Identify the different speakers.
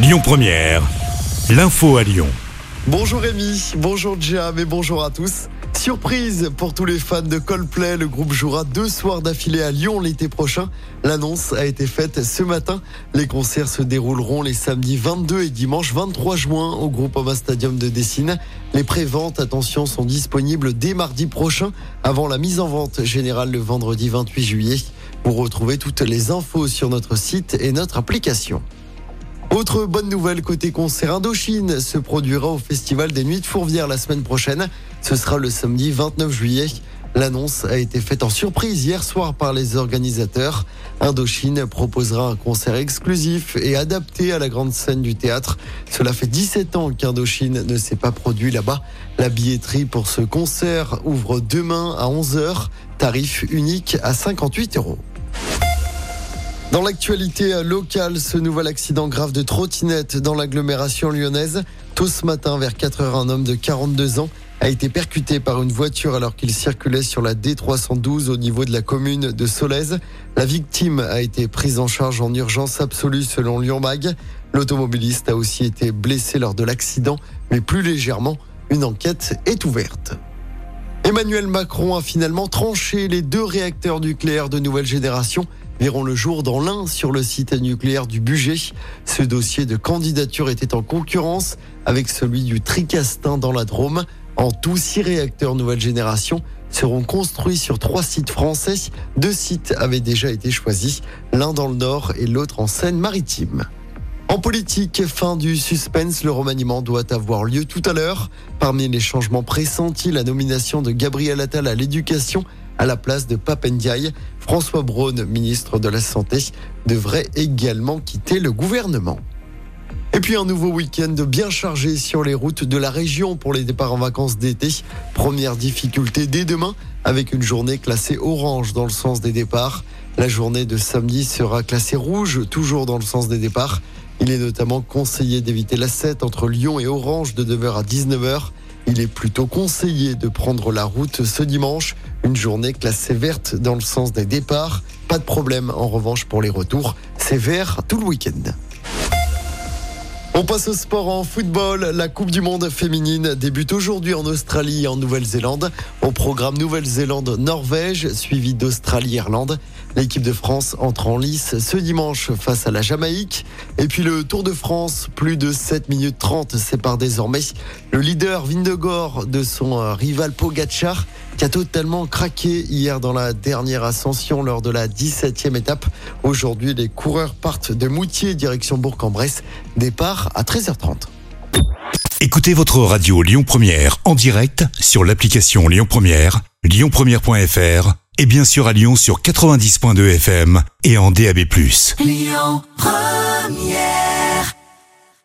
Speaker 1: Lyon Première, l'info à Lyon.
Speaker 2: Bonjour Rémi, bonjour Jam et bonjour à tous. Surprise pour tous les fans de Coldplay, le groupe jouera deux soirs d'affilée à Lyon l'été prochain. L'annonce a été faite ce matin. Les concerts se dérouleront les samedis 22 et dimanche 23 juin au Groupama Stadium de Dessine. Les préventes, attention, sont disponibles dès mardi prochain avant la mise en vente générale le vendredi 28 juillet. Vous retrouvez toutes les infos sur notre site et notre application. Autre bonne nouvelle côté concert Indochine se produira au Festival des Nuits de Fourvière la semaine prochaine. Ce sera le samedi 29 juillet. L'annonce a été faite en surprise hier soir par les organisateurs. Indochine proposera un concert exclusif et adapté à la grande scène du théâtre. Cela fait 17 ans qu'Indochine ne s'est pas produit là-bas. La billetterie pour ce concert ouvre demain à 11h, tarif unique à 58 euros. Dans l'actualité locale, ce nouvel accident grave de trottinette dans l'agglomération lyonnaise. Tôt ce matin, vers 4 heures, un homme de 42 ans a été percuté par une voiture alors qu'il circulait sur la D312 au niveau de la commune de Solèze. La victime a été prise en charge en urgence absolue selon Lyon Mag. L'automobiliste a aussi été blessé lors de l'accident, mais plus légèrement. Une enquête est ouverte. Emmanuel Macron a finalement tranché les deux réacteurs nucléaires de nouvelle génération verront le jour dans l'un sur le site nucléaire du budget. Ce dossier de candidature était en concurrence avec celui du Tricastin dans la Drôme. En tout, six réacteurs nouvelle génération seront construits sur trois sites français. Deux sites avaient déjà été choisis, l'un dans le nord et l'autre en Seine-Maritime. En politique, fin du suspense, le remaniement doit avoir lieu tout à l'heure. Parmi les changements pressentis, la nomination de Gabriel Attal à l'éducation à la place de Papendiaï. François Braun, ministre de la Santé, devrait également quitter le gouvernement. Et puis un nouveau week-end bien chargé sur les routes de la région pour les départs en vacances d'été. Première difficulté dès demain avec une journée classée orange dans le sens des départs. La journée de samedi sera classée rouge, toujours dans le sens des départs. Il est notamment conseillé d'éviter la 7 entre Lyon et Orange de 9h à 19h. Il est plutôt conseillé de prendre la route ce dimanche, une journée classée verte dans le sens des départs. Pas de problème en revanche pour les retours, c'est vert tout le week-end. On passe au sport en football. La Coupe du Monde féminine débute aujourd'hui en Australie et en Nouvelle-Zélande. Au programme Nouvelle-Zélande-Norvège, suivi d'Australie-Irlande. L'équipe de France entre en lice ce dimanche face à la Jamaïque. Et puis le Tour de France, plus de 7 minutes 30 sépare désormais le leader Vindegor de son euh, rival Pogacar qui a totalement craqué hier dans la dernière ascension lors de la 17e étape. Aujourd'hui, les coureurs partent de Moutier direction Bourg-en-Bresse. Départ à 13h30.
Speaker 1: Écoutez votre radio Lyon Première en direct sur l'application Lyon Première, lyonpremière.fr et bien sûr à Lyon sur 90.2 FM et en DAB+. Lyon Première